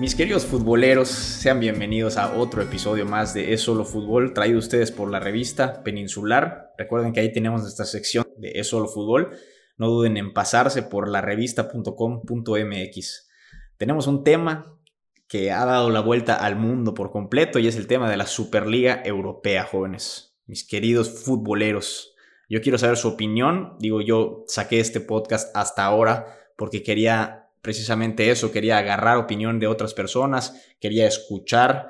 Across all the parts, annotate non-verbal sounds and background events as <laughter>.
Mis queridos futboleros, sean bienvenidos a otro episodio más de Es Solo Fútbol, traído ustedes por la revista Peninsular. Recuerden que ahí tenemos nuestra sección de Es Solo Fútbol. No duden en pasarse por la revista.com.mx. Tenemos un tema que ha dado la vuelta al mundo por completo y es el tema de la Superliga Europea, jóvenes. Mis queridos futboleros, yo quiero saber su opinión. Digo, yo saqué este podcast hasta ahora porque quería precisamente eso, quería agarrar opinión de otras personas, quería escuchar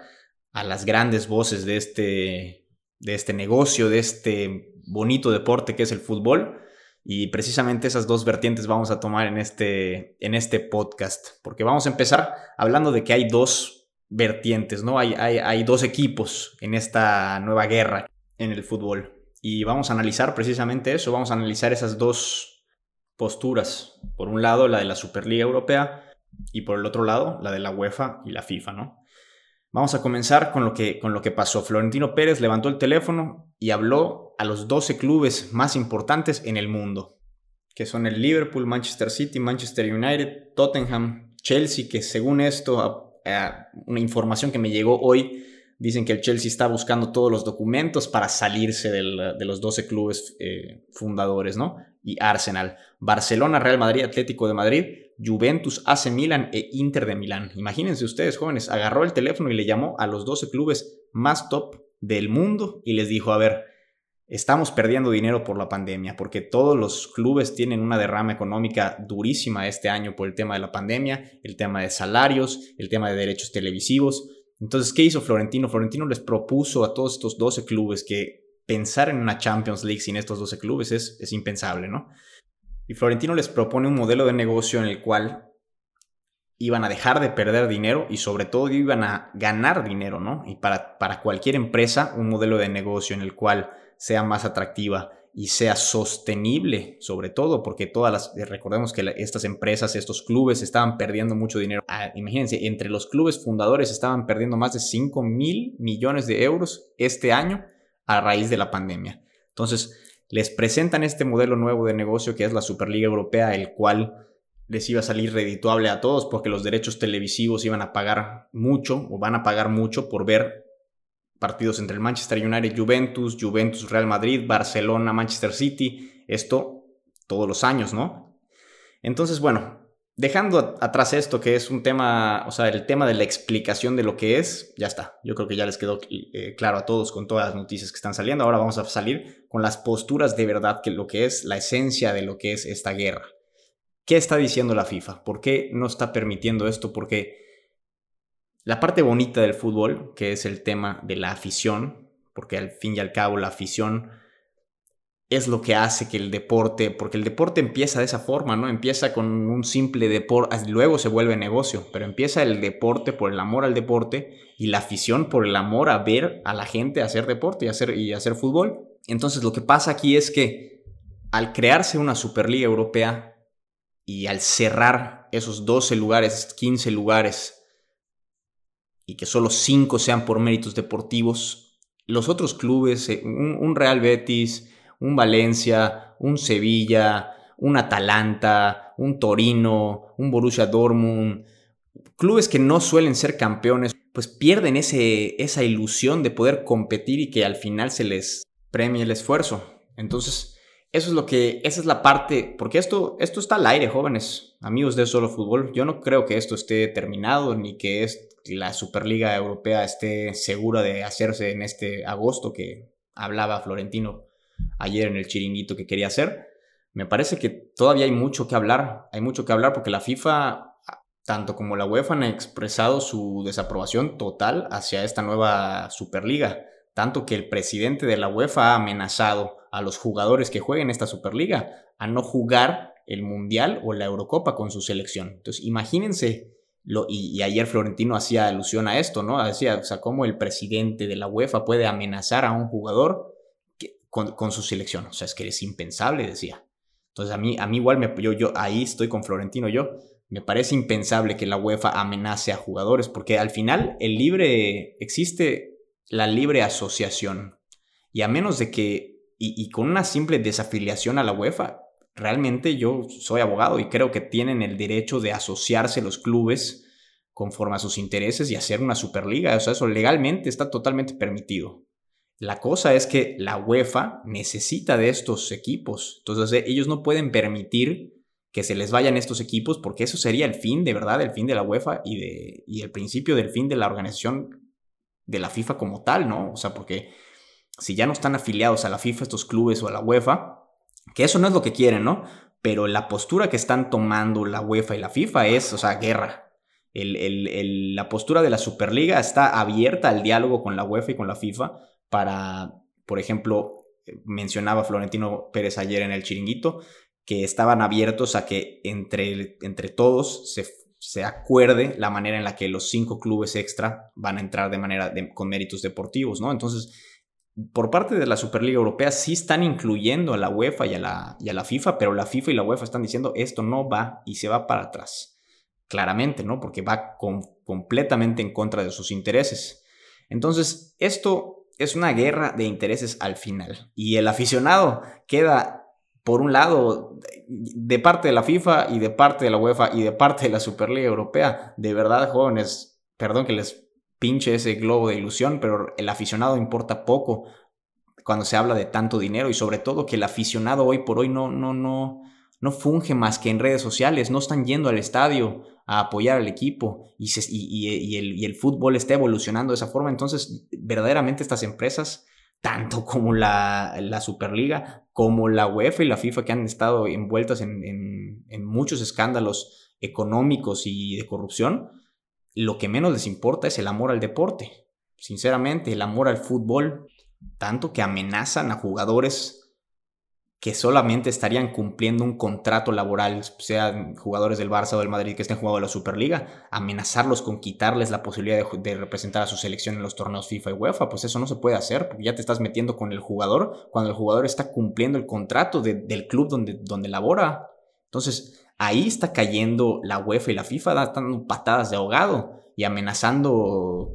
a las grandes voces de este, de este negocio, de este bonito deporte que es el fútbol. Y precisamente esas dos vertientes vamos a tomar en este, en este podcast, porque vamos a empezar hablando de que hay dos vertientes, ¿no? Hay, hay, hay dos equipos en esta nueva guerra en el fútbol. Y vamos a analizar precisamente eso, vamos a analizar esas dos posturas. Por un lado, la de la Superliga Europea y por el otro lado, la de la UEFA y la FIFA, ¿no? Vamos a comenzar con lo que, con lo que pasó. Florentino Pérez levantó el teléfono y habló a los 12 clubes más importantes en el mundo, que son el Liverpool, Manchester City, Manchester United, Tottenham, Chelsea, que según esto, una información que me llegó hoy, dicen que el Chelsea está buscando todos los documentos para salirse de los 12 clubes eh, fundadores, ¿no? Y Arsenal, Barcelona, Real Madrid, Atlético de Madrid, Juventus, AC Milan e Inter de Milán. Imagínense ustedes, jóvenes, agarró el teléfono y le llamó a los 12 clubes más top del mundo y les dijo, a ver, estamos perdiendo dinero por la pandemia, porque todos los clubes tienen una derrama económica durísima este año por el tema de la pandemia, el tema de salarios, el tema de derechos televisivos. Entonces, ¿qué hizo Florentino? Florentino les propuso a todos estos 12 clubes que pensar en una Champions League sin estos 12 clubes es, impensable, ¿no? Y Florentino les propone un modelo de negocio en el cual iban a dejar de perder dinero y sobre todo iban a ganar dinero, ¿no? Y para, para cualquier empresa, un modelo de negocio en el cual sea más atractiva y sea sostenible, sobre todo, porque todas las, recordemos que estas empresas, estos clubes estaban perdiendo mucho dinero. Ah, imagínense, entre los clubes fundadores estaban perdiendo más de 5 mil millones de euros este año a raíz de la pandemia. Entonces, les presentan este modelo nuevo de negocio que es la Superliga Europea, el cual les iba a salir redituable a todos porque los derechos televisivos iban a pagar mucho o van a pagar mucho por ver partidos entre el Manchester United, Juventus, Juventus, Real Madrid, Barcelona, Manchester City, esto todos los años, ¿no? Entonces, bueno, Dejando atrás esto, que es un tema, o sea, el tema de la explicación de lo que es, ya está. Yo creo que ya les quedó eh, claro a todos con todas las noticias que están saliendo. Ahora vamos a salir con las posturas de verdad, que lo que es la esencia de lo que es esta guerra. ¿Qué está diciendo la FIFA? ¿Por qué no está permitiendo esto? Porque la parte bonita del fútbol, que es el tema de la afición, porque al fin y al cabo la afición es lo que hace que el deporte, porque el deporte empieza de esa forma, ¿no? Empieza con un simple deporte, luego se vuelve negocio, pero empieza el deporte por el amor al deporte y la afición por el amor a ver a la gente hacer deporte y hacer, y hacer fútbol. Entonces lo que pasa aquí es que al crearse una Superliga Europea y al cerrar esos 12 lugares, 15 lugares, y que solo 5 sean por méritos deportivos, los otros clubes, eh, un Real Betis, un Valencia, un Sevilla, un Atalanta, un Torino, un Borussia Dortmund, clubes que no suelen ser campeones, pues pierden ese, esa ilusión de poder competir y que al final se les premie el esfuerzo. Entonces, eso es lo que, esa es la parte, porque esto, esto está al aire, jóvenes, amigos de Solo Fútbol. Yo no creo que esto esté terminado ni que la Superliga Europea esté segura de hacerse en este agosto que hablaba Florentino ayer en el chiringuito que quería hacer. Me parece que todavía hay mucho que hablar, hay mucho que hablar porque la FIFA, tanto como la UEFA, han expresado su desaprobación total hacia esta nueva Superliga, tanto que el presidente de la UEFA ha amenazado a los jugadores que jueguen esta Superliga a no jugar el Mundial o la Eurocopa con su selección. Entonces, imagínense y, ayer Florentino hacía alusión a esto, ¿no? Decía, o sea, cómo el presidente de la UEFA puede amenazar a un jugador con, su selección. O sea, es que es impensable, decía. Entonces a mí, a mí igual, me, yo, yo ahí estoy con Florentino, yo. Me parece impensable que la UEFA amenace a jugadores, porque al final el libre, existe la libre asociación. Y a menos de que, y, con una simple desafiliación a la UEFA, realmente yo soy abogado y creo que tienen el derecho de asociarse los clubes conforme a sus intereses y hacer una superliga. O sea, eso legalmente está totalmente permitido. La cosa es que la UEFA necesita de estos equipos. Entonces ellos no pueden permitir que se les vayan estos equipos porque eso sería el fin, de verdad, el fin de la UEFA y, de, y el principio del fin de la organización de la FIFA como tal, ¿no? O sea, porque si ya no están afiliados a la FIFA estos clubes o a la UEFA, que eso no es lo que quieren, ¿no? Pero la postura que están tomando la UEFA y la FIFA es, o sea, guerra. la postura de la Superliga está abierta al diálogo con la UEFA y con la FIFA para, por ejemplo, mencionaba Florentino Pérez ayer en el chiringuito, que estaban abiertos a que entre, entre todos se, se, acuerde la manera en la que los cinco clubes extra van a entrar de manera con méritos deportivos, ¿no? Entonces, por parte de la Superliga Europea sí están incluyendo a la UEFA y a la, y a la FIFA, pero la FIFA y la UEFA están diciendo esto no va y se va para atrás. Claramente, ¿no? Porque va completamente en contra de sus intereses. Entonces, esto es una guerra de intereses al final. Y el aficionado queda, por un lado, de parte de la FIFA y de parte de la UEFA y de parte de la Superliga Europea. De verdad, jóvenes, perdón que les pinche ese globo de ilusión, pero el aficionado importa poco cuando se habla de tanto dinero y sobre todo que el aficionado hoy por hoy no, no, no, no funge más que en redes sociales, no están yendo al estadio a apoyar al equipo y, y, el, fútbol está evolucionando de esa forma. Entonces, verdaderamente estas empresas, tanto <laughs> como la, la Superliga, como la UEFA y la FIFA, que han estado envueltas en, en, en muchos escándalos económicos y de corrupción, lo que menos les importa es el amor al deporte. Sinceramente, el amor al fútbol, tanto que amenazan a jugadores que solamente estarían cumpliendo un contrato laboral, sean jugadores del Barça o del Madrid que estén jugando la Superliga, amenazarlos con quitarles la posibilidad de, representar a su selección en los torneos FIFA y UEFA, pues eso no se puede hacer, porque ya te estás metiendo con el jugador cuando el jugador está cumpliendo el contrato del club donde, donde labora. Entonces, ahí está cayendo la UEFA y la FIFA, dando patadas de ahogado y amenazando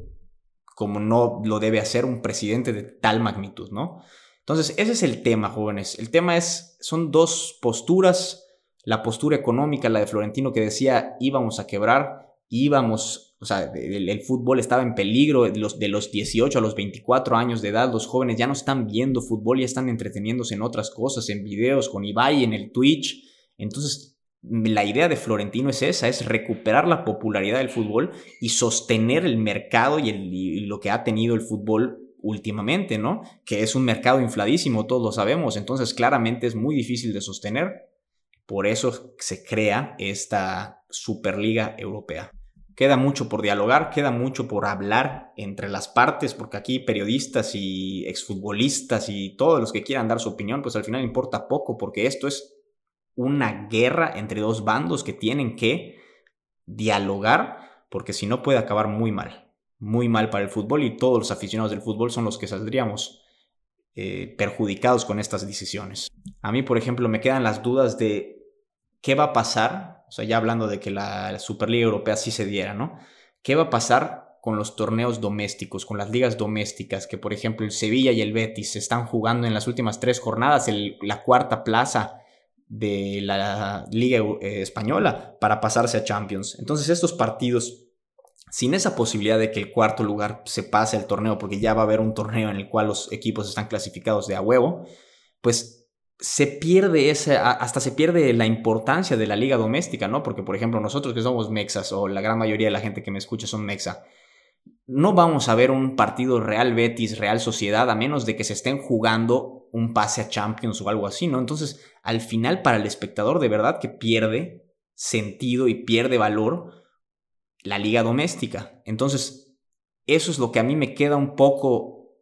como no lo debe hacer un presidente de tal magnitud, ¿no? Entonces, ese es el tema, jóvenes. El tema es, son dos posturas, la postura económica, la de Florentino que decía íbamos a quebrar, íbamos, o sea, el, fútbol estaba en peligro, de los, de los 18 a los 24 años de edad, los jóvenes ya no están viendo fútbol, ya están entreteniéndose en otras cosas, en videos, con Ibai, en el Twitch. Entonces, la idea de Florentino es esa, es recuperar la popularidad del fútbol y sostener el mercado y, lo que ha tenido el fútbol últimamente, ¿no? Que es un mercado infladísimo, todos lo sabemos, entonces claramente es muy difícil de sostener. Por eso se crea esta Superliga Europea. Queda mucho por dialogar, queda mucho por hablar entre las partes, porque aquí periodistas y exfutbolistas y todos los que quieran dar su opinión, pues al final importa poco, porque esto es una guerra entre dos bandos que tienen que dialogar, porque si no puede acabar muy mal, muy mal para el fútbol y todos los aficionados del fútbol son los que saldríamos eh, perjudicados con estas decisiones. A mí, por ejemplo, me quedan las dudas de qué va a pasar, o sea, ya hablando de que la, Superliga Europea sí se diera, ¿no? ¿Qué va a pasar con los torneos domésticos, con las ligas domésticas, que por ejemplo el Sevilla y el Betis se están jugando en las últimas tres jornadas la cuarta plaza de la Liga eh, Española para pasarse a Champions. Entonces estos partidos, sin esa posibilidad de que el cuarto lugar se pase el torneo, porque ya va a haber un torneo en el cual los equipos están clasificados de a huevo, pues se pierde esa, hasta se pierde la importancia de la liga doméstica, ¿no? Porque, por ejemplo, nosotros que somos mexas, o la gran mayoría de la gente que me escucha son mexa, no vamos a ver un partido Real Betis, Real Sociedad, a menos de que se estén jugando un pase a Champions o algo así, ¿no? Entonces, al final para el espectador de verdad que pierde sentido y pierde valor la liga doméstica. Entonces, eso es lo que a mí me queda un poco,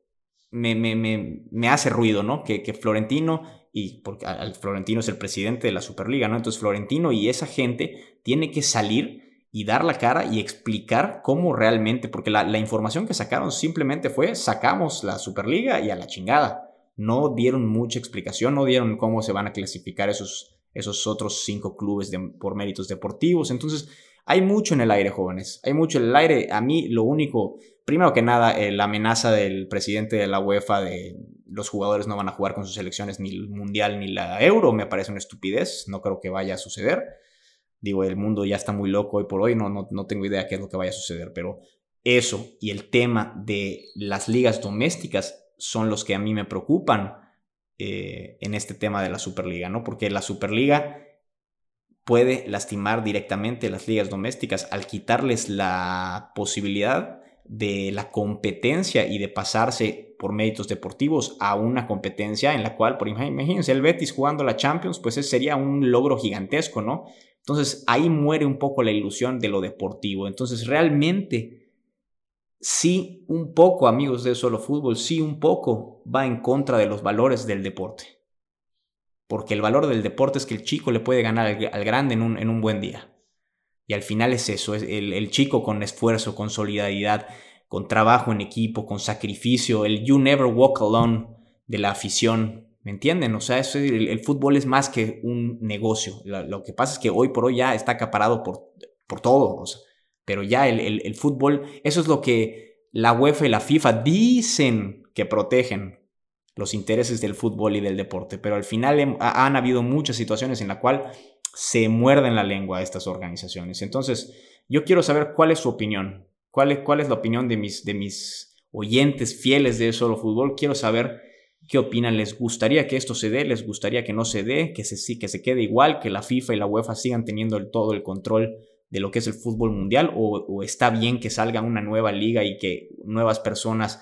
me, me, me, hace ruido, ¿no? Que, que, Florentino, y porque al Florentino es el presidente de la Superliga, ¿no? Entonces Florentino y esa gente tiene que salir y dar la cara y explicar cómo realmente, porque la, la información que sacaron simplemente fue sacamos la Superliga y a la chingada no dieron mucha explicación, no dieron cómo se van a clasificar esos, esos otros cinco clubes por méritos deportivos. Entonces, hay mucho en el aire, jóvenes. Hay mucho en el aire. A mí lo único, primero que nada, eh, la amenaza del presidente de la UEFA de los jugadores no van a jugar con sus selecciones ni el Mundial ni la Euro me parece una estupidez. No creo que vaya a suceder. Digo, el mundo ya está muy loco hoy por hoy, no, no, no tengo idea qué es lo que vaya a suceder, pero eso y el tema de las ligas domésticas son los que a mí me preocupan eh, en este tema de la Superliga, ¿no? Porque la Superliga puede lastimar directamente las ligas domésticas al quitarles la posibilidad de la competencia y de pasarse por méritos deportivos a una competencia en la cual, por imagínense, el Betis jugando la Champions, pues ese sería un logro gigantesco, ¿no? Entonces ahí muere un poco la ilusión de lo deportivo. Entonces realmente, sí, un poco, amigos de Solo Fútbol, sí, un poco va en contra de los valores del deporte. Porque el valor del deporte es que el chico le puede ganar al, grande en un, en un buen día. Y al final es eso, es el, chico con esfuerzo, con solidaridad, con trabajo en equipo, con sacrificio, el you never walk alone de la afición. ¿Me entienden? O sea, el, fútbol es más que un negocio. Lo, que pasa es que hoy por hoy ya está acaparado por, por todo. pero ya el, el, fútbol, eso es lo que la UEFA y la FIFA dicen que protegen los intereses del fútbol y del deporte. Pero al final han habido muchas situaciones en las cuales se muerden la lengua a estas organizaciones. Entonces, yo quiero saber cuál es su opinión, cuál es, cuál es la opinión de mis, de mis oyentes fieles de Solo Fútbol. Quiero saber qué opinan. ¿Les gustaría que esto se dé? ¿Les gustaría que no se dé? ¿Que se, que se quede igual? ¿Que la FIFA y la UEFA sigan teniendo el, todo el control de lo que es el fútbol mundial? ¿O, o está bien que salga una nueva liga y que nuevas personas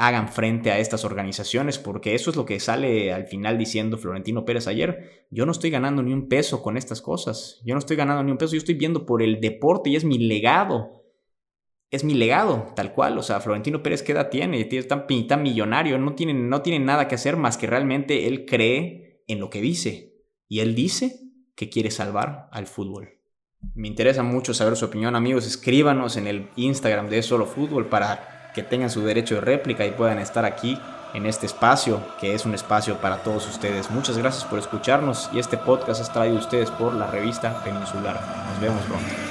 hagan frente a estas organizaciones, porque eso es lo que sale al final diciendo Florentino Pérez ayer. Yo no estoy ganando ni un peso con estas cosas. Yo no estoy ganando ni un peso, yo estoy viendo por el deporte y es mi legado. Es mi legado, tal cual. O sea, Florentino Pérez, ¿qué edad tiene? Tan, tan millonario, no tiene, no tiene nada que hacer más que realmente él cree en lo que dice. Y él dice que quiere salvar al fútbol. Me interesa mucho saber su opinión, amigos. Escríbanos en el Instagram de Solo Fútbol para que tengan su derecho de réplica y puedan estar aquí en este espacio, que es un espacio para todos ustedes. Muchas gracias por escucharnos y este podcast es traído a ustedes por la revista Peninsular. Nos vemos pronto.